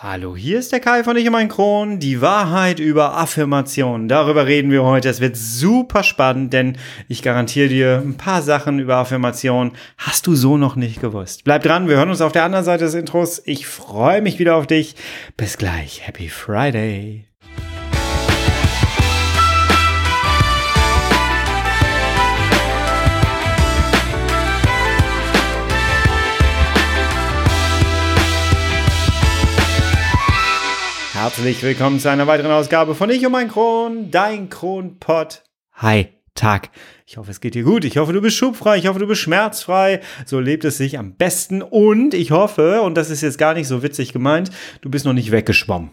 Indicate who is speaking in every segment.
Speaker 1: Hallo, hier ist der Kai von Ich und mein Kron. Die Wahrheit über Affirmationen. Darüber reden wir heute. Es wird super spannend, denn ich garantiere dir ein paar Sachen über Affirmationen. Hast du so noch nicht gewusst. Bleib dran, wir hören uns auf der anderen Seite des Intros. Ich freue mich wieder auf dich. Bis gleich. Happy Friday. Herzlich willkommen zu einer weiteren Ausgabe von Ich und mein Kron, dein Kronpott. Hi, Tag. Ich hoffe, es geht dir gut. Ich hoffe, du bist schubfrei. Ich hoffe, du bist schmerzfrei. So lebt es sich am besten. Und ich hoffe, und das ist jetzt gar nicht so witzig gemeint, du bist noch nicht weggeschwommen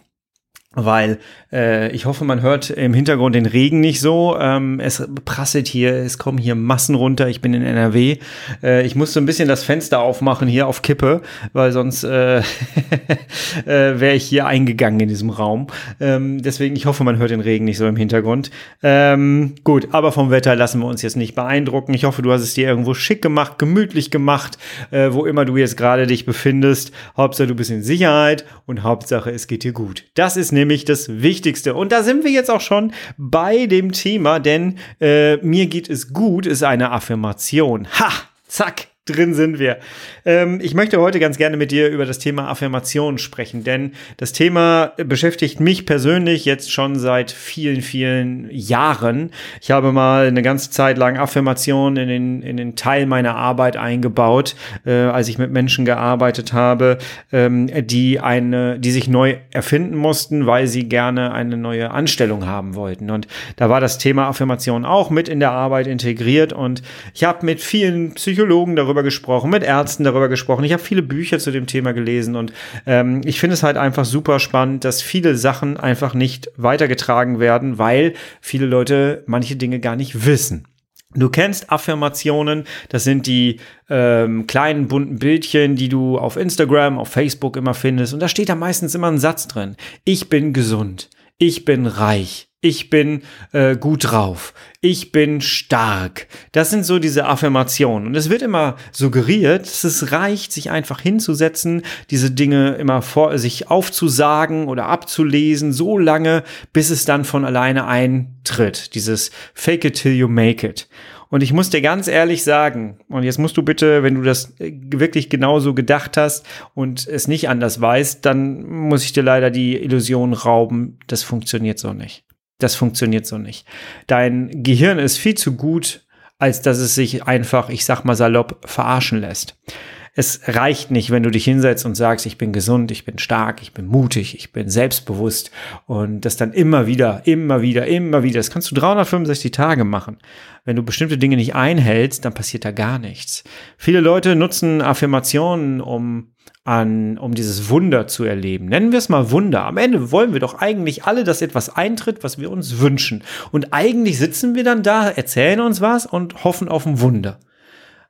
Speaker 1: weil äh, ich hoffe, man hört im Hintergrund den Regen nicht so. Ähm, es prasselt hier, es kommen hier Massen runter. Ich bin in NRW. Äh, ich musste ein bisschen das Fenster aufmachen hier auf Kippe, weil sonst äh, äh, wäre ich hier eingegangen in diesem Raum. Ähm, deswegen, ich hoffe, man hört den Regen nicht so im Hintergrund. Ähm, gut, aber vom Wetter lassen wir uns jetzt nicht beeindrucken. Ich hoffe, du hast es dir irgendwo schick gemacht, gemütlich gemacht, äh, wo immer du jetzt gerade dich befindest. Hauptsache, du bist in Sicherheit und Hauptsache, es geht dir gut. Das ist nämlich nämlich das Wichtigste. Und da sind wir jetzt auch schon bei dem Thema, denn äh, mir geht es gut ist eine Affirmation. Ha! Zack! Drin sind wir. Ähm, ich möchte heute ganz gerne mit dir über das Thema Affirmation sprechen, denn das Thema beschäftigt mich persönlich jetzt schon seit vielen, vielen Jahren. Ich habe mal eine ganze Zeit lang Affirmationen in den, in den Teil meiner Arbeit eingebaut, äh, als ich mit Menschen gearbeitet habe, ähm, die eine, die sich neu erfinden mussten, weil sie gerne eine neue Anstellung haben wollten. Und da war das Thema Affirmation auch mit in der Arbeit integriert und ich habe mit vielen Psychologen darüber darüber gesprochen, mit Ärzten darüber gesprochen. Ich habe viele Bücher zu dem Thema gelesen und ähm, ich finde es halt einfach super spannend, dass viele Sachen einfach nicht weitergetragen werden, weil viele Leute manche Dinge gar nicht wissen. Du kennst Affirmationen, das sind die ähm, kleinen bunten Bildchen, die du auf Instagram, auf Facebook immer findest. Und da steht da meistens immer ein Satz drin. Ich bin gesund. Ich bin reich ich bin äh, gut drauf, ich bin stark. Das sind so diese Affirmationen. Und es wird immer suggeriert, dass es reicht, sich einfach hinzusetzen, diese Dinge immer vor sich aufzusagen oder abzulesen, so lange, bis es dann von alleine eintritt. Dieses Fake it till you make it. Und ich muss dir ganz ehrlich sagen, und jetzt musst du bitte, wenn du das äh, wirklich genauso gedacht hast und es nicht anders weißt, dann muss ich dir leider die Illusion rauben, das funktioniert so nicht. Das funktioniert so nicht. Dein Gehirn ist viel zu gut, als dass es sich einfach, ich sag mal salopp, verarschen lässt. Es reicht nicht, wenn du dich hinsetzt und sagst, ich bin gesund, ich bin stark, ich bin mutig, ich bin selbstbewusst und das dann immer wieder, immer wieder, immer wieder. Das kannst du 365 Tage machen. Wenn du bestimmte Dinge nicht einhältst, dann passiert da gar nichts. Viele Leute nutzen Affirmationen, um an, um dieses Wunder zu erleben. Nennen wir es mal Wunder. Am Ende wollen wir doch eigentlich alle, dass etwas eintritt, was wir uns wünschen. Und eigentlich sitzen wir dann da, erzählen uns was und hoffen auf ein Wunder.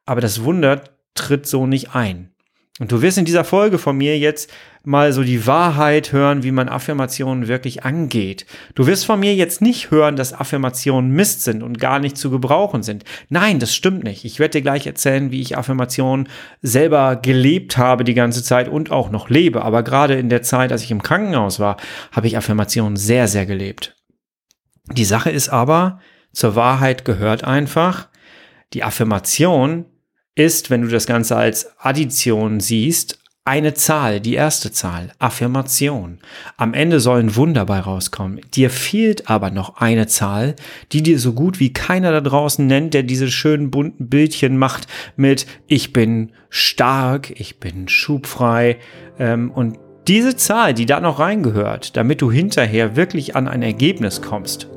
Speaker 1: Aber das Wunder tritt so nicht ein. Und du wirst in dieser Folge von mir jetzt mal so die Wahrheit hören, wie man Affirmationen wirklich angeht. Du wirst von mir jetzt nicht hören, dass Affirmationen Mist sind und gar nicht zu gebrauchen sind. Nein, das stimmt nicht. Ich werde dir gleich erzählen, wie ich Affirmationen selber gelebt habe die ganze Zeit und auch noch lebe. Aber gerade in der Zeit, als ich im Krankenhaus war, habe ich Affirmationen sehr, sehr gelebt. Die Sache ist aber, zur Wahrheit gehört einfach, die Affirmation ist, wenn du das Ganze als Addition siehst, eine Zahl, die erste Zahl, Affirmation. Am Ende soll ein Wunder bei rauskommen. Dir fehlt aber noch eine Zahl, die dir so gut wie keiner da draußen nennt, der diese schönen bunten Bildchen macht mit Ich bin stark, ich bin schubfrei. Ähm, und diese Zahl, die da noch reingehört, damit du hinterher wirklich an ein Ergebnis kommst,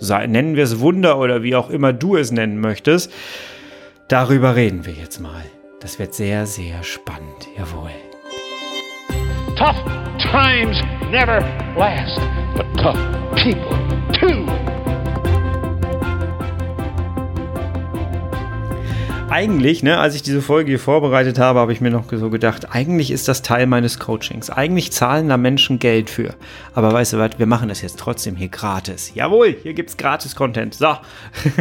Speaker 1: nennen wir es Wunder oder wie auch immer du es nennen möchtest, Darüber reden wir jetzt mal. Das wird sehr, sehr spannend, jawohl. Tough times never last, but tough people eigentlich, ne, als ich diese Folge hier vorbereitet habe, habe ich mir noch so gedacht, eigentlich ist das Teil meines Coachings. Eigentlich zahlen da Menschen Geld für. Aber weißt du was, wir machen das jetzt trotzdem hier gratis. Jawohl, hier gibt es gratis Content. So.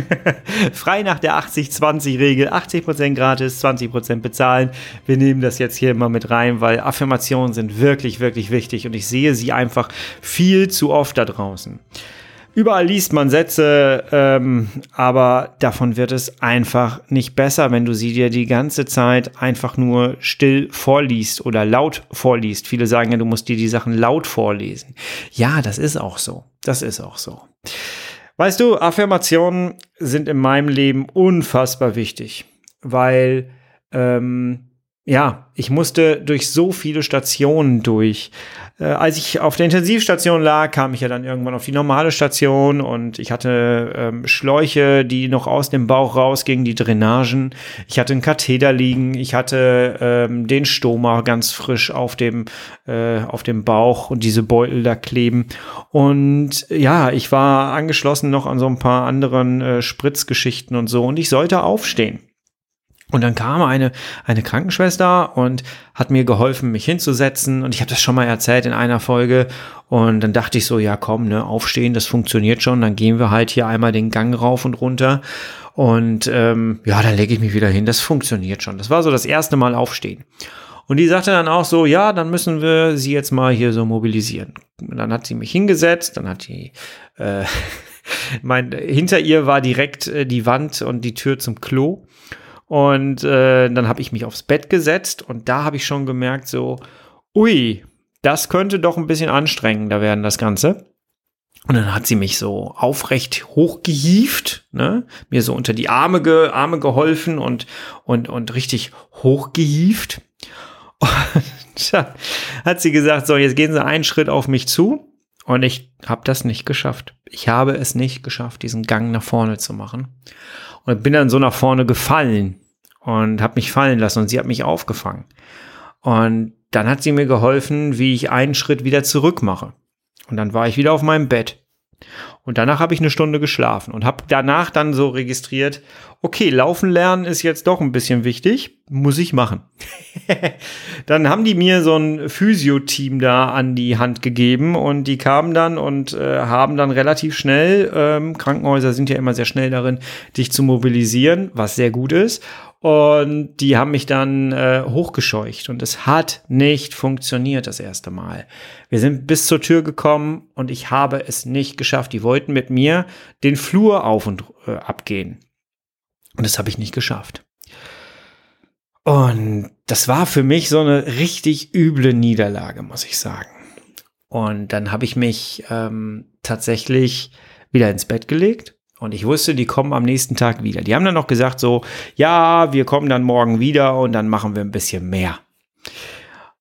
Speaker 1: Frei nach der 80-20-Regel. 80% gratis, 20% bezahlen. Wir nehmen das jetzt hier immer mit rein, weil Affirmationen sind wirklich, wirklich wichtig und ich sehe sie einfach viel zu oft da draußen. Überall liest man Sätze, ähm, aber davon wird es einfach nicht besser, wenn du sie dir die ganze Zeit einfach nur still vorliest oder laut vorliest. Viele sagen ja, du musst dir die Sachen laut vorlesen. Ja, das ist auch so. Das ist auch so. Weißt du, Affirmationen sind in meinem Leben unfassbar wichtig, weil ähm, ja, ich musste durch so viele Stationen durch. Äh, als ich auf der Intensivstation lag, kam ich ja dann irgendwann auf die normale Station und ich hatte ähm, Schläuche, die noch aus dem Bauch rausgingen, die Drainagen. Ich hatte einen Katheter liegen, ich hatte ähm, den Stoma ganz frisch auf dem, äh, auf dem Bauch und diese Beutel da kleben. Und ja, ich war angeschlossen noch an so ein paar anderen äh, Spritzgeschichten und so und ich sollte aufstehen. Und dann kam eine, eine Krankenschwester und hat mir geholfen, mich hinzusetzen. Und ich habe das schon mal erzählt in einer Folge. Und dann dachte ich so, ja komm, ne, aufstehen, das funktioniert schon. Dann gehen wir halt hier einmal den Gang rauf und runter. Und ähm, ja, dann lege ich mich wieder hin. Das funktioniert schon. Das war so das erste Mal aufstehen. Und die sagte dann auch so, ja, dann müssen wir sie jetzt mal hier so mobilisieren. Und dann hat sie mich hingesetzt, dann hat die, äh, mein, hinter ihr war direkt äh, die Wand und die Tür zum Klo. Und äh, dann habe ich mich aufs Bett gesetzt und da habe ich schon gemerkt, so, ui, das könnte doch ein bisschen anstrengender werden, das Ganze. Und dann hat sie mich so aufrecht hochgehieft, ne? mir so unter die Arme, ge Arme geholfen und, und, und richtig hochgehieft. Und dann hat sie gesagt, so, jetzt gehen Sie einen Schritt auf mich zu. Und ich habe das nicht geschafft. Ich habe es nicht geschafft, diesen Gang nach vorne zu machen. Und bin dann so nach vorne gefallen und habe mich fallen lassen und sie hat mich aufgefangen. Und dann hat sie mir geholfen, wie ich einen Schritt wieder zurück mache. Und dann war ich wieder auf meinem Bett. Und danach habe ich eine Stunde geschlafen und habe danach dann so registriert, okay, laufen lernen ist jetzt doch ein bisschen wichtig, muss ich machen. dann haben die mir so ein Physio-Team da an die Hand gegeben und die kamen dann und äh, haben dann relativ schnell, ähm, Krankenhäuser sind ja immer sehr schnell darin, dich zu mobilisieren, was sehr gut ist. Und die haben mich dann äh, hochgescheucht und es hat nicht funktioniert das erste Mal. Wir sind bis zur Tür gekommen und ich habe es nicht geschafft. Die wollten mit mir den Flur auf und äh, abgehen. Und das habe ich nicht geschafft. Und das war für mich so eine richtig üble Niederlage, muss ich sagen. Und dann habe ich mich ähm, tatsächlich wieder ins Bett gelegt und ich wusste, die kommen am nächsten Tag wieder. Die haben dann noch gesagt so, ja, wir kommen dann morgen wieder und dann machen wir ein bisschen mehr.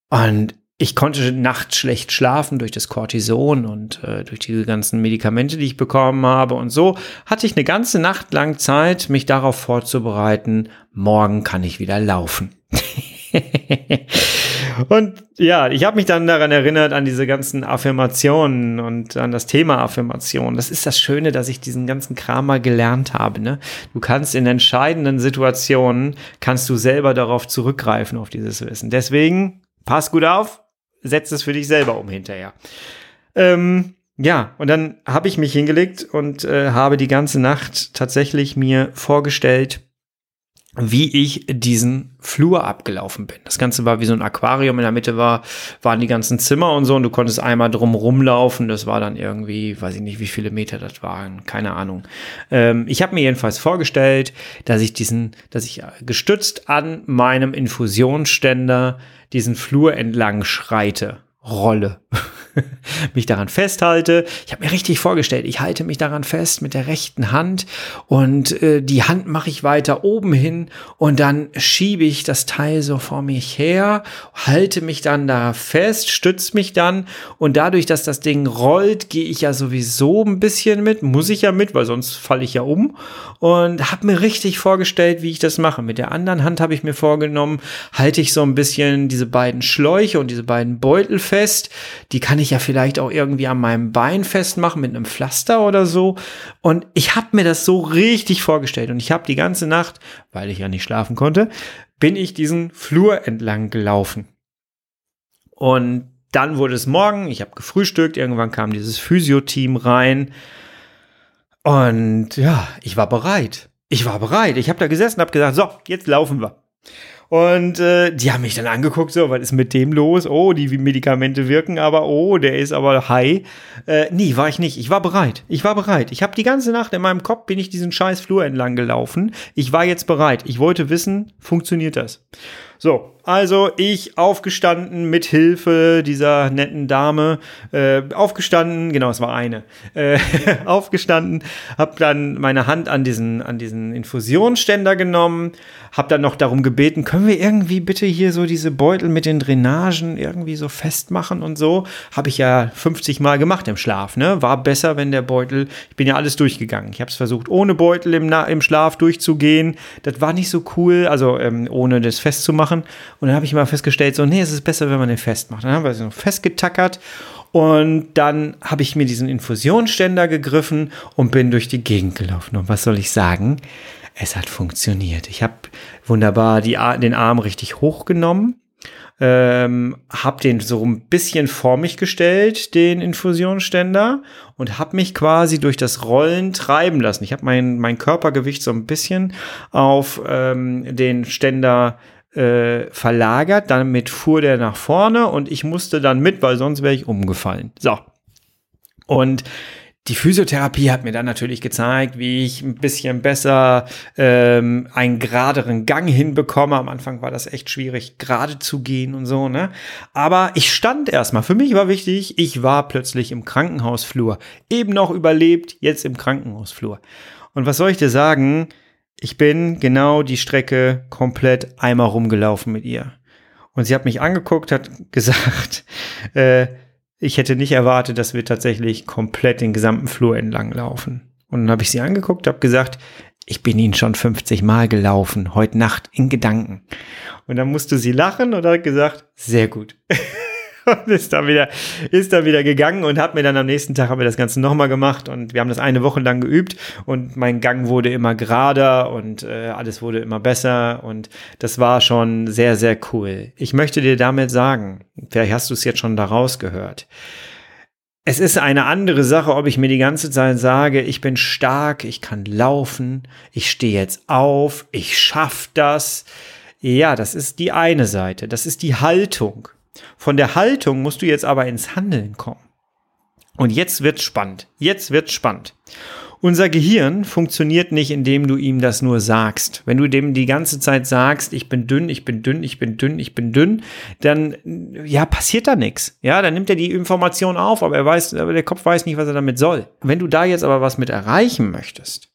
Speaker 1: Und ich konnte nachts schlecht schlafen durch das Cortison und äh, durch diese ganzen Medikamente, die ich bekommen habe. Und so hatte ich eine ganze Nacht lang Zeit, mich darauf vorzubereiten, morgen kann ich wieder laufen. Und ja, ich habe mich dann daran erinnert, an diese ganzen Affirmationen und an das Thema Affirmation. Das ist das Schöne, dass ich diesen ganzen Kram mal gelernt habe. Ne? Du kannst in entscheidenden Situationen, kannst du selber darauf zurückgreifen, auf dieses Wissen. Deswegen, pass gut auf, setz es für dich selber um hinterher. Ähm, ja, und dann habe ich mich hingelegt und äh, habe die ganze Nacht tatsächlich mir vorgestellt, wie ich diesen Flur abgelaufen bin. Das Ganze war wie so ein Aquarium. In der Mitte war, waren die ganzen Zimmer und so und du konntest einmal drum rumlaufen. Das war dann irgendwie, weiß ich nicht, wie viele Meter das waren, keine Ahnung. Ähm, ich habe mir jedenfalls vorgestellt, dass ich diesen, dass ich gestützt an meinem Infusionsständer diesen Flur entlang schreite, rolle. mich daran festhalte. Ich habe mir richtig vorgestellt, ich halte mich daran fest mit der rechten Hand und äh, die Hand mache ich weiter oben hin und dann schiebe ich das Teil so vor mich her, halte mich dann da fest, stütze mich dann und dadurch, dass das Ding rollt, gehe ich ja sowieso ein bisschen mit, muss ich ja mit, weil sonst falle ich ja um und habe mir richtig vorgestellt, wie ich das mache. Mit der anderen Hand habe ich mir vorgenommen, halte ich so ein bisschen diese beiden Schläuche und diese beiden Beutel fest, die kann ich ich ja vielleicht auch irgendwie an meinem Bein festmachen mit einem Pflaster oder so. Und ich habe mir das so richtig vorgestellt. Und ich habe die ganze Nacht, weil ich ja nicht schlafen konnte, bin ich diesen Flur entlang gelaufen. Und dann wurde es morgen, ich habe gefrühstückt, irgendwann kam dieses Physio-Team rein. Und ja, ich war bereit. Ich war bereit. Ich habe da gesessen, habe gesagt, so, jetzt laufen wir. Und äh, die haben mich dann angeguckt, so, was ist mit dem los? Oh, die Medikamente wirken, aber oh, der ist aber high. Äh, nee, war ich nicht. Ich war bereit. Ich war bereit. Ich habe die ganze Nacht in meinem Kopf bin ich diesen scheiß Flur entlang gelaufen. Ich war jetzt bereit. Ich wollte wissen, funktioniert das? So, also ich aufgestanden mit Hilfe dieser netten Dame, äh, aufgestanden, genau, es war eine, äh, aufgestanden, habe dann meine Hand an diesen, an diesen Infusionsständer genommen, habe dann noch darum gebeten, können wir irgendwie bitte hier so diese Beutel mit den Drainagen irgendwie so festmachen und so. Habe ich ja 50 Mal gemacht im Schlaf, ne? War besser, wenn der Beutel, ich bin ja alles durchgegangen. Ich habe es versucht, ohne Beutel im, im Schlaf durchzugehen. Das war nicht so cool, also ähm, ohne das festzumachen. Und dann habe ich mal festgestellt, so, nee, es ist besser, wenn man den festmacht. Dann haben wir es noch festgetackert. Und dann habe ich mir diesen Infusionsständer gegriffen und bin durch die Gegend gelaufen. Und was soll ich sagen? Es hat funktioniert. Ich habe wunderbar die, den Arm richtig hochgenommen, ähm, habe den so ein bisschen vor mich gestellt, den Infusionsständer, und habe mich quasi durch das Rollen treiben lassen. Ich habe mein, mein Körpergewicht so ein bisschen auf ähm, den Ständer äh, verlagert, damit fuhr der nach vorne und ich musste dann mit, weil sonst wäre ich umgefallen. So. Und die Physiotherapie hat mir dann natürlich gezeigt, wie ich ein bisschen besser ähm, einen geraderen Gang hinbekomme. Am Anfang war das echt schwierig, gerade zu gehen und so, ne? Aber ich stand erstmal. Für mich war wichtig, ich war plötzlich im Krankenhausflur. Eben noch überlebt, jetzt im Krankenhausflur. Und was soll ich dir sagen? Ich bin genau die Strecke komplett einmal rumgelaufen mit ihr. Und sie hat mich angeguckt, hat gesagt, äh, ich hätte nicht erwartet, dass wir tatsächlich komplett den gesamten Flur entlang laufen. Und dann habe ich sie angeguckt, habe gesagt, ich bin Ihnen schon 50 Mal gelaufen, heute Nacht in Gedanken. Und dann musste sie lachen und hat gesagt, sehr gut. und ist dann wieder, ist dann wieder gegangen und hat mir dann am nächsten Tag haben wir das Ganze nochmal gemacht und wir haben das eine Woche lang geübt und mein Gang wurde immer gerader und äh, alles wurde immer besser und das war schon sehr, sehr cool. Ich möchte dir damit sagen, vielleicht hast du es jetzt schon daraus gehört. Es ist eine andere Sache, ob ich mir die ganze Zeit sage, ich bin stark, ich kann laufen, ich stehe jetzt auf, ich schaff das. Ja, das ist die eine Seite, das ist die Haltung. Von der Haltung musst du jetzt aber ins Handeln kommen. Und jetzt wird's spannend. Jetzt wird's spannend. Unser Gehirn funktioniert nicht, indem du ihm das nur sagst. Wenn du dem die ganze Zeit sagst, ich bin dünn, ich bin dünn, ich bin dünn, ich bin dünn, dann ja passiert da nichts. Ja, dann nimmt er die Information auf, aber er weiß, aber der Kopf weiß nicht, was er damit soll. Wenn du da jetzt aber was mit erreichen möchtest,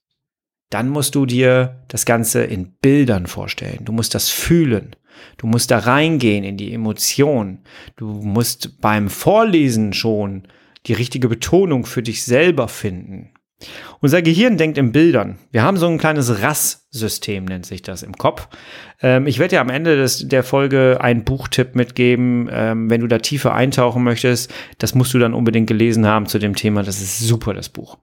Speaker 1: dann musst du dir das Ganze in Bildern vorstellen. Du musst das fühlen. Du musst da reingehen in die Emotion. Du musst beim Vorlesen schon die richtige Betonung für dich selber finden. Unser Gehirn denkt in Bildern. Wir haben so ein kleines RAS-System, nennt sich das im Kopf. Ähm, ich werde dir am Ende des, der Folge einen Buchtipp mitgeben. Ähm, wenn du da tiefer eintauchen möchtest, das musst du dann unbedingt gelesen haben zu dem Thema. Das ist super, das Buch.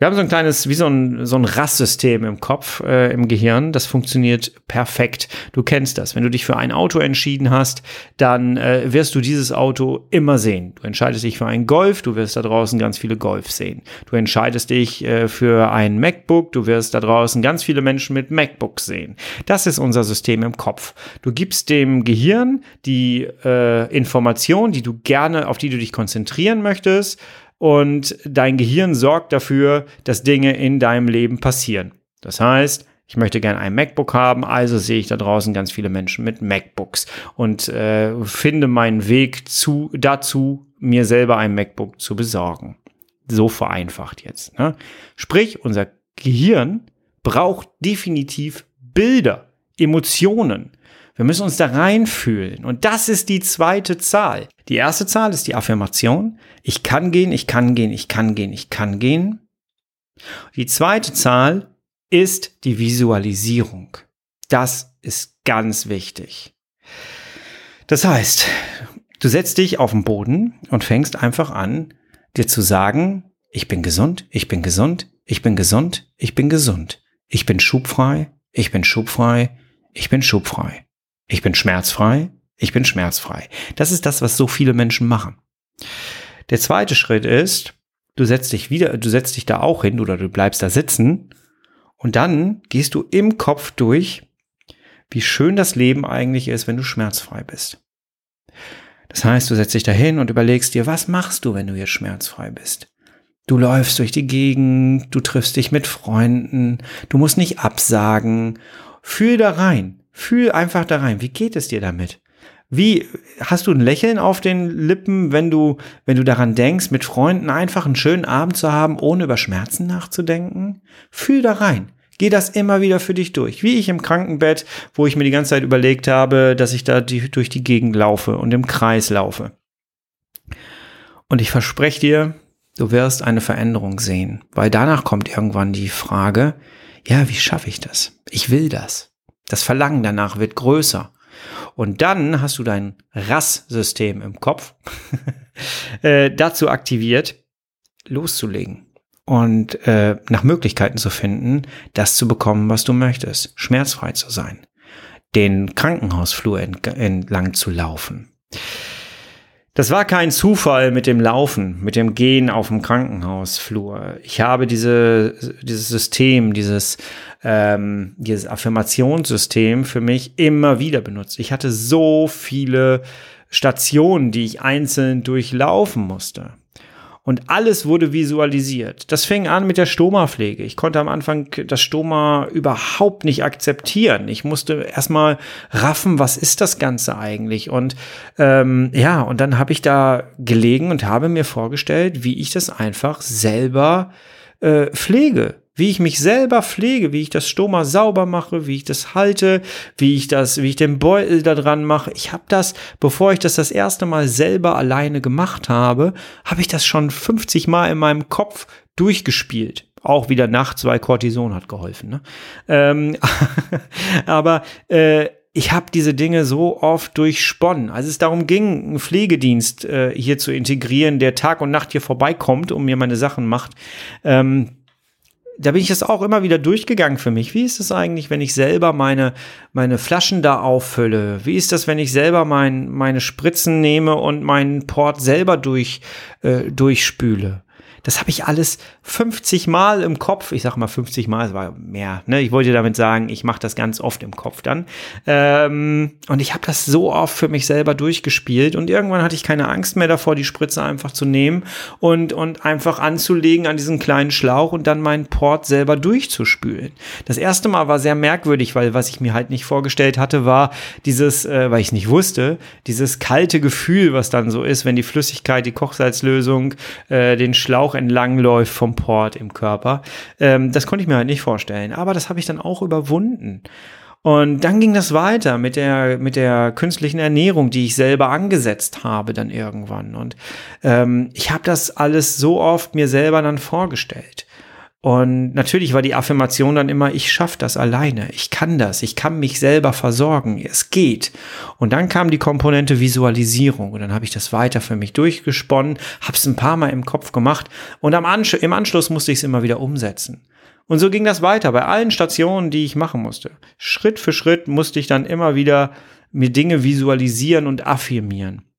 Speaker 1: Wir haben so ein kleines, wie so ein, so ein Rasssystem im Kopf, äh, im Gehirn. Das funktioniert perfekt. Du kennst das. Wenn du dich für ein Auto entschieden hast, dann äh, wirst du dieses Auto immer sehen. Du entscheidest dich für einen Golf, du wirst da draußen ganz viele Golf sehen. Du entscheidest dich äh, für ein MacBook, du wirst da draußen ganz viele Menschen mit MacBooks sehen. Das ist unser System im Kopf. Du gibst dem Gehirn die äh, Information, die du gerne, auf die du dich konzentrieren möchtest und dein Gehirn sorgt dafür, dass Dinge in deinem Leben passieren. Das heißt, ich möchte gerne ein MacBook haben, also sehe ich da draußen ganz viele Menschen mit MacBooks und äh, finde meinen Weg zu, dazu, mir selber ein MacBook zu besorgen. So vereinfacht jetzt. Ne? Sprich, unser Gehirn braucht definitiv Bilder, Emotionen. Wir müssen uns da reinfühlen. Und das ist die zweite Zahl. Die erste Zahl ist die Affirmation. Ich kann gehen, ich kann gehen, ich kann gehen, ich kann gehen. Die zweite Zahl ist die Visualisierung. Das ist ganz wichtig. Das heißt, Du setzt dich auf den Boden und fängst einfach an, dir zu sagen, ich bin gesund, ich bin gesund, ich bin gesund, ich bin gesund. Ich bin schubfrei, ich bin schubfrei, ich bin schubfrei. Ich bin schmerzfrei, ich bin schmerzfrei. Das ist das, was so viele Menschen machen. Der zweite Schritt ist, du setzt dich wieder, du setzt dich da auch hin oder du bleibst da sitzen und dann gehst du im Kopf durch, wie schön das Leben eigentlich ist, wenn du schmerzfrei bist. Das heißt, du setzt dich da hin und überlegst dir, was machst du, wenn du jetzt schmerzfrei bist? Du läufst durch die Gegend, du triffst dich mit Freunden, du musst nicht absagen. Fühl da rein, fühl einfach da rein. Wie geht es dir damit? Wie hast du ein Lächeln auf den Lippen, wenn du, wenn du daran denkst, mit Freunden einfach einen schönen Abend zu haben, ohne über Schmerzen nachzudenken? Fühl da rein. Geh das immer wieder für dich durch. Wie ich im Krankenbett, wo ich mir die ganze Zeit überlegt habe, dass ich da die, durch die Gegend laufe und im Kreis laufe. Und ich verspreche dir, du wirst eine Veränderung sehen, weil danach kommt irgendwann die Frage, ja, wie schaffe ich das? Ich will das. Das Verlangen danach wird größer. Und dann hast du dein RAS-System im Kopf äh, dazu aktiviert, loszulegen und äh, nach Möglichkeiten zu finden, das zu bekommen, was du möchtest, schmerzfrei zu sein, den Krankenhausflur entlang zu laufen. Das war kein Zufall mit dem Laufen, mit dem Gehen auf dem Krankenhausflur. Ich habe diese, dieses System, dieses, ähm, dieses Affirmationssystem für mich immer wieder benutzt. Ich hatte so viele Stationen, die ich einzeln durchlaufen musste und alles wurde visualisiert. Das fing an mit der Stoma-Pflege. Ich konnte am Anfang das Stoma überhaupt nicht akzeptieren. Ich musste erstmal raffen, was ist das Ganze eigentlich? Und ähm, ja, und dann habe ich da gelegen und habe mir vorgestellt, wie ich das einfach selber äh, pflege wie ich mich selber pflege, wie ich das Stoma sauber mache, wie ich das halte, wie ich das, wie ich den Beutel da dran mache. Ich habe das, bevor ich das das erste Mal selber alleine gemacht habe, habe ich das schon 50 Mal in meinem Kopf durchgespielt. Auch wieder nachts, weil Cortison hat geholfen. Ne? Ähm, aber äh, ich habe diese Dinge so oft durchsponnen. Als es darum ging, einen Pflegedienst äh, hier zu integrieren, der Tag und Nacht hier vorbeikommt und mir meine Sachen macht, ähm, da bin ich das auch immer wieder durchgegangen für mich. Wie ist es eigentlich, wenn ich selber meine, meine Flaschen da auffülle? Wie ist das, wenn ich selber mein, meine Spritzen nehme und meinen Port selber durch, äh, durchspüle? Das habe ich alles 50 Mal im Kopf. Ich sage mal 50 Mal, es war mehr. Ne? Ich wollte damit sagen, ich mache das ganz oft im Kopf dann. Ähm, und ich habe das so oft für mich selber durchgespielt. Und irgendwann hatte ich keine Angst mehr davor, die Spritze einfach zu nehmen und, und einfach anzulegen an diesen kleinen Schlauch und dann meinen Port selber durchzuspülen. Das erste Mal war sehr merkwürdig, weil was ich mir halt nicht vorgestellt hatte, war dieses, äh, weil ich es nicht wusste, dieses kalte Gefühl, was dann so ist, wenn die Flüssigkeit, die Kochsalzlösung, äh, den Schlauch auch entlang vom Port im Körper. Ähm, das konnte ich mir halt nicht vorstellen. Aber das habe ich dann auch überwunden. Und dann ging das weiter mit der, mit der künstlichen Ernährung, die ich selber angesetzt habe dann irgendwann. Und ähm, ich habe das alles so oft mir selber dann vorgestellt. Und natürlich war die Affirmation dann immer, ich schaffe das alleine, ich kann das, ich kann mich selber versorgen, es geht. Und dann kam die Komponente Visualisierung und dann habe ich das weiter für mich durchgesponnen, habe es ein paar Mal im Kopf gemacht und am Ansch im Anschluss musste ich es immer wieder umsetzen. Und so ging das weiter bei allen Stationen, die ich machen musste. Schritt für Schritt musste ich dann immer wieder mir Dinge visualisieren und affirmieren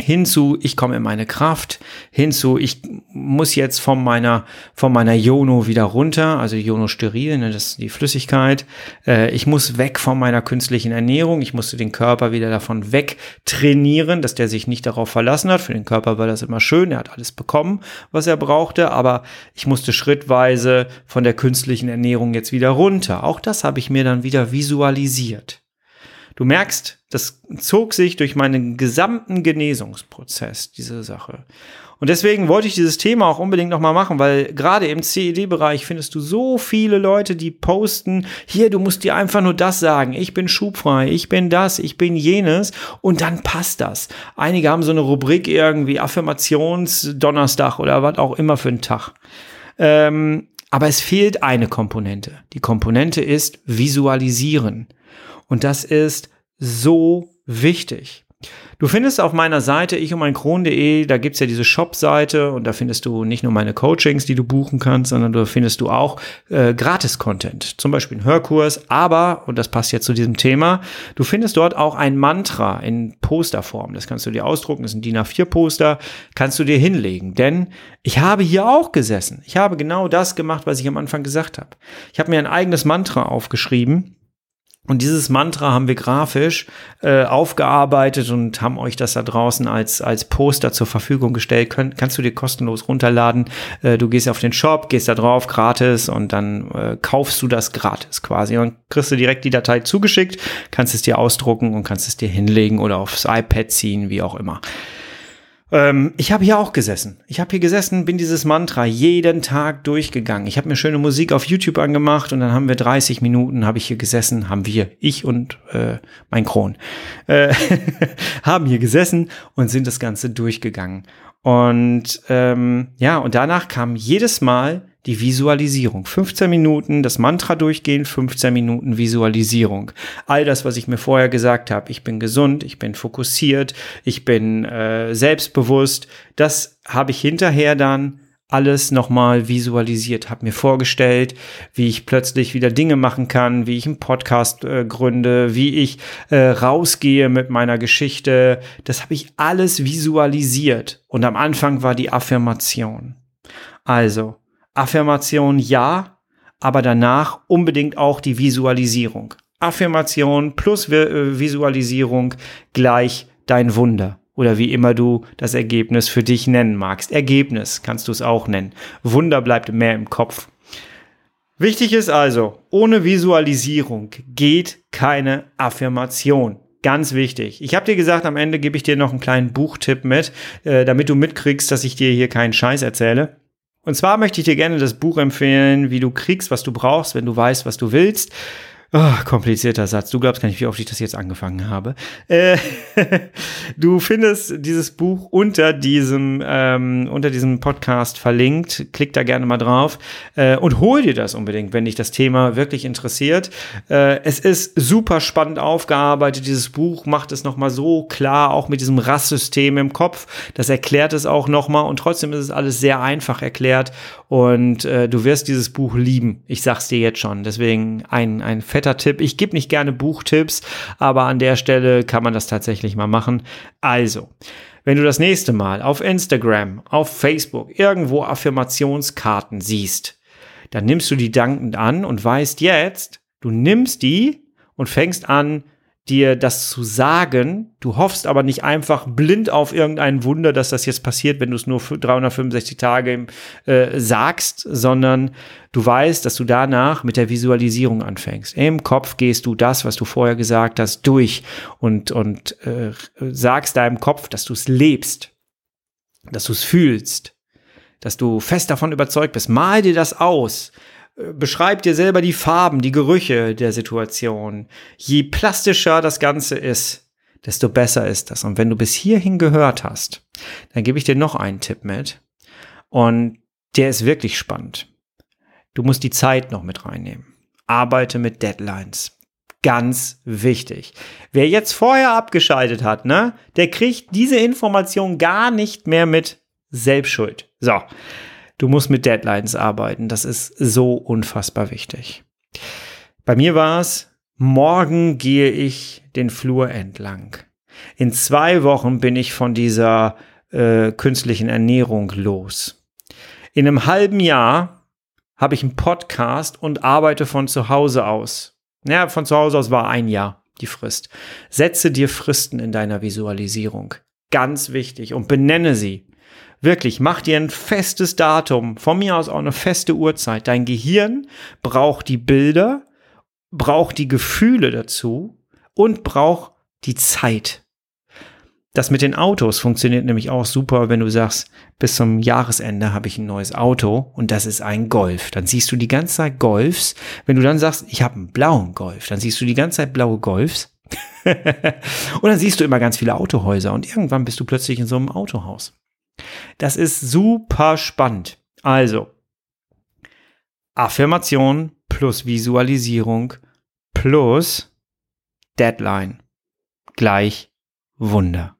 Speaker 1: hinzu, ich komme in meine Kraft, hinzu, ich muss jetzt von meiner, von meiner Jono wieder runter, also Jono steril, ne, das ist die Flüssigkeit. Äh, ich muss weg von meiner künstlichen Ernährung, ich musste den Körper wieder davon weg trainieren, dass der sich nicht darauf verlassen hat. Für den Körper war das immer schön, er hat alles bekommen, was er brauchte, aber ich musste schrittweise von der künstlichen Ernährung jetzt wieder runter. Auch das habe ich mir dann wieder visualisiert. Du merkst, das zog sich durch meinen gesamten Genesungsprozess, diese Sache. Und deswegen wollte ich dieses Thema auch unbedingt nochmal machen, weil gerade im CED-Bereich findest du so viele Leute, die posten, hier, du musst dir einfach nur das sagen, ich bin schubfrei, ich bin das, ich bin jenes und dann passt das. Einige haben so eine Rubrik irgendwie Affirmations-Donnerstag oder was auch immer für einen Tag. Ähm, aber es fehlt eine Komponente. Die Komponente ist Visualisieren. Und das ist so wichtig. Du findest auf meiner Seite ich und mein Kron.de, da gibt's ja diese Shop-Seite und da findest du nicht nur meine Coachings, die du buchen kannst, sondern da findest du auch äh, Gratis-Content, zum Beispiel einen Hörkurs, aber, und das passt ja zu diesem Thema, du findest dort auch ein Mantra in Posterform. Das kannst du dir ausdrucken, das ist ein DIN A4-Poster, kannst du dir hinlegen. Denn ich habe hier auch gesessen. Ich habe genau das gemacht, was ich am Anfang gesagt habe. Ich habe mir ein eigenes Mantra aufgeschrieben und dieses Mantra haben wir grafisch äh, aufgearbeitet und haben euch das da draußen als, als Poster zur Verfügung gestellt. Kön kannst du dir kostenlos runterladen. Äh, du gehst auf den Shop, gehst da drauf, gratis und dann äh, kaufst du das gratis quasi. Und kriegst du direkt die Datei zugeschickt, kannst es dir ausdrucken und kannst es dir hinlegen oder aufs iPad ziehen, wie auch immer. Ähm, ich habe hier auch gesessen. Ich habe hier gesessen, bin dieses Mantra jeden Tag durchgegangen. Ich habe mir schöne Musik auf YouTube angemacht und dann haben wir 30 Minuten, habe ich hier gesessen, haben wir, ich und äh, mein Kron, äh, haben hier gesessen und sind das Ganze durchgegangen. Und ähm, ja, und danach kam jedes Mal die Visualisierung. 15 Minuten das Mantra durchgehen, 15 Minuten Visualisierung. All das, was ich mir vorher gesagt habe, ich bin gesund, ich bin fokussiert, ich bin äh, selbstbewusst, das habe ich hinterher dann alles nochmal visualisiert, habe mir vorgestellt, wie ich plötzlich wieder Dinge machen kann, wie ich einen Podcast äh, gründe, wie ich äh, rausgehe mit meiner Geschichte. Das habe ich alles visualisiert. Und am Anfang war die Affirmation. Also, Affirmation ja, aber danach unbedingt auch die Visualisierung. Affirmation plus äh, Visualisierung gleich dein Wunder oder wie immer du das Ergebnis für dich nennen magst. Ergebnis kannst du es auch nennen. Wunder bleibt mehr im Kopf. Wichtig ist also, ohne Visualisierung geht keine Affirmation. Ganz wichtig. Ich habe dir gesagt, am Ende gebe ich dir noch einen kleinen Buchtipp mit, äh, damit du mitkriegst, dass ich dir hier keinen Scheiß erzähle. Und zwar möchte ich dir gerne das Buch empfehlen, wie du kriegst, was du brauchst, wenn du weißt, was du willst. Oh, komplizierter Satz. Du glaubst gar nicht, wie oft ich das jetzt angefangen habe. Äh, du findest dieses Buch unter diesem ähm, unter diesem Podcast verlinkt. Klick da gerne mal drauf äh, und hol dir das unbedingt, wenn dich das Thema wirklich interessiert. Äh, es ist super spannend aufgearbeitet. Dieses Buch macht es noch mal so klar, auch mit diesem Rasssystem im Kopf. Das erklärt es auch noch mal und trotzdem ist es alles sehr einfach erklärt und äh, du wirst dieses Buch lieben. Ich sag's dir jetzt schon. Deswegen ein ein fetter Tipp. Ich gebe nicht gerne Buchtipps, aber an der Stelle kann man das tatsächlich mal machen. Also, wenn du das nächste Mal auf Instagram, auf Facebook irgendwo Affirmationskarten siehst, dann nimmst du die dankend an und weißt jetzt, du nimmst die und fängst an, dir das zu sagen. Du hoffst aber nicht einfach blind auf irgendein Wunder, dass das jetzt passiert, wenn du es nur 365 Tage äh, sagst, sondern du weißt, dass du danach mit der Visualisierung anfängst. Im Kopf gehst du das, was du vorher gesagt hast, durch und, und äh, sagst deinem Kopf, dass du es lebst, dass du es fühlst, dass du fest davon überzeugt bist. Mal dir das aus beschreib dir selber die Farben, die Gerüche der Situation. Je plastischer das Ganze ist, desto besser ist das. Und wenn du bis hierhin gehört hast, dann gebe ich dir noch einen Tipp mit. Und der ist wirklich spannend. Du musst die Zeit noch mit reinnehmen. Arbeite mit Deadlines. Ganz wichtig. Wer jetzt vorher abgeschaltet hat, ne, der kriegt diese Information gar nicht mehr mit Selbstschuld. So. Du musst mit Deadlines arbeiten. Das ist so unfassbar wichtig. Bei mir war es, morgen gehe ich den Flur entlang. In zwei Wochen bin ich von dieser äh, künstlichen Ernährung los. In einem halben Jahr habe ich einen Podcast und arbeite von zu Hause aus. Ja, von zu Hause aus war ein Jahr die Frist. Setze dir Fristen in deiner Visualisierung. Ganz wichtig und benenne sie. Wirklich, mach dir ein festes Datum, von mir aus auch eine feste Uhrzeit. Dein Gehirn braucht die Bilder, braucht die Gefühle dazu und braucht die Zeit. Das mit den Autos funktioniert nämlich auch super, wenn du sagst, bis zum Jahresende habe ich ein neues Auto und das ist ein Golf. Dann siehst du die ganze Zeit Golfs. Wenn du dann sagst, ich habe einen blauen Golf, dann siehst du die ganze Zeit blaue Golfs. und dann siehst du immer ganz viele Autohäuser und irgendwann bist du plötzlich in so einem Autohaus. Das ist super spannend. Also, Affirmation plus Visualisierung plus Deadline gleich Wunder.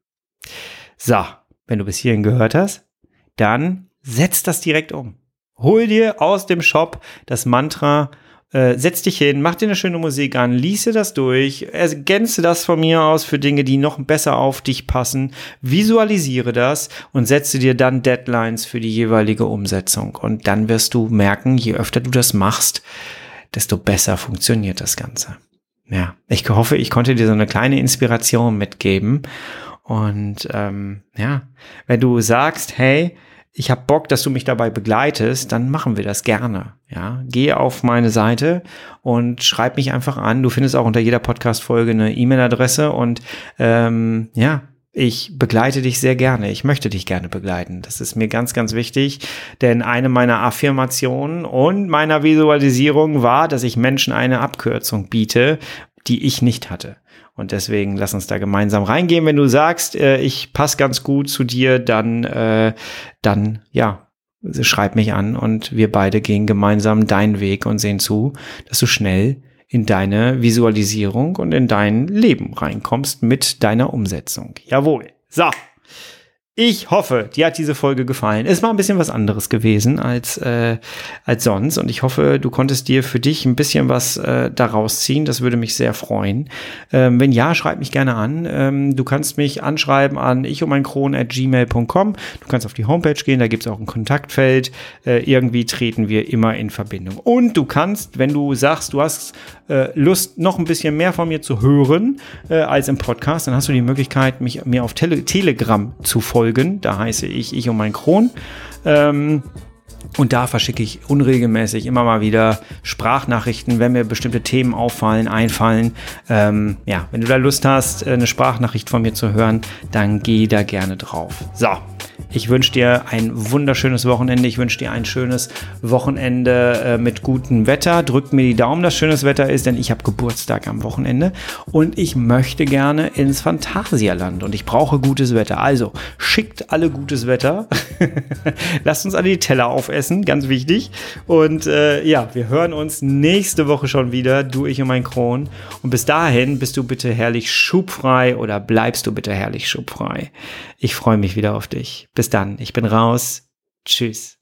Speaker 1: So, wenn du bis hierhin gehört hast, dann setz das direkt um. Hol dir aus dem Shop das Mantra äh, setz dich hin, mach dir eine schöne Musik an, liese das durch, ergänze das von mir aus für Dinge, die noch besser auf dich passen, visualisiere das und setze dir dann Deadlines für die jeweilige Umsetzung. Und dann wirst du merken, je öfter du das machst, desto besser funktioniert das Ganze. Ja, ich hoffe, ich konnte dir so eine kleine Inspiration mitgeben. Und ähm, ja, wenn du sagst, hey, ich habe Bock, dass du mich dabei begleitest, dann machen wir das gerne. Ja, geh auf meine Seite und schreib mich einfach an. Du findest auch unter jeder Podcast-Folge eine E-Mail-Adresse und ähm, ja, ich begleite dich sehr gerne. Ich möchte dich gerne begleiten. Das ist mir ganz, ganz wichtig, denn eine meiner Affirmationen und meiner Visualisierung war, dass ich Menschen eine Abkürzung biete, die ich nicht hatte. Und deswegen lass uns da gemeinsam reingehen. Wenn du sagst, äh, ich passe ganz gut zu dir, dann, äh, dann ja, schreib mich an und wir beide gehen gemeinsam deinen Weg und sehen zu, dass du schnell in deine Visualisierung und in dein Leben reinkommst mit deiner Umsetzung. Jawohl. So. Ich hoffe, dir hat diese Folge gefallen. Es war ein bisschen was anderes gewesen als, äh, als sonst und ich hoffe, du konntest dir für dich ein bisschen was äh, daraus ziehen. Das würde mich sehr freuen. Ähm, wenn ja, schreib mich gerne an. Ähm, du kannst mich anschreiben an ich um gmail.com. Du kannst auf die Homepage gehen, da gibt es auch ein Kontaktfeld. Äh, irgendwie treten wir immer in Verbindung. Und du kannst, wenn du sagst, du hast äh, Lust, noch ein bisschen mehr von mir zu hören äh, als im Podcast, dann hast du die Möglichkeit, mich mir auf Tele Telegram zu folgen. Da heiße ich ich und mein Kron. Ähm, und da verschicke ich unregelmäßig immer mal wieder Sprachnachrichten, wenn mir bestimmte Themen auffallen, einfallen. Ähm, ja, wenn du da Lust hast, eine Sprachnachricht von mir zu hören, dann geh da gerne drauf. So, ich wünsche dir ein wunderschönes Wochenende. Ich wünsche dir ein schönes Wochenende äh, mit gutem Wetter. Drückt mir die Daumen, dass schönes Wetter ist, denn ich habe Geburtstag am Wochenende und ich möchte gerne ins Phantasialand und ich brauche gutes Wetter. Also schickt alle gutes Wetter. Lasst uns alle die Teller aufessen, ganz wichtig. Und äh, ja, wir hören uns nächste Woche schon wieder, du, ich und mein Kron. Und bis dahin bist du bitte herrlich schubfrei oder bleibst du bitte herrlich schubfrei. Ich freue mich wieder auf dich. Bis dann, ich bin raus. Tschüss.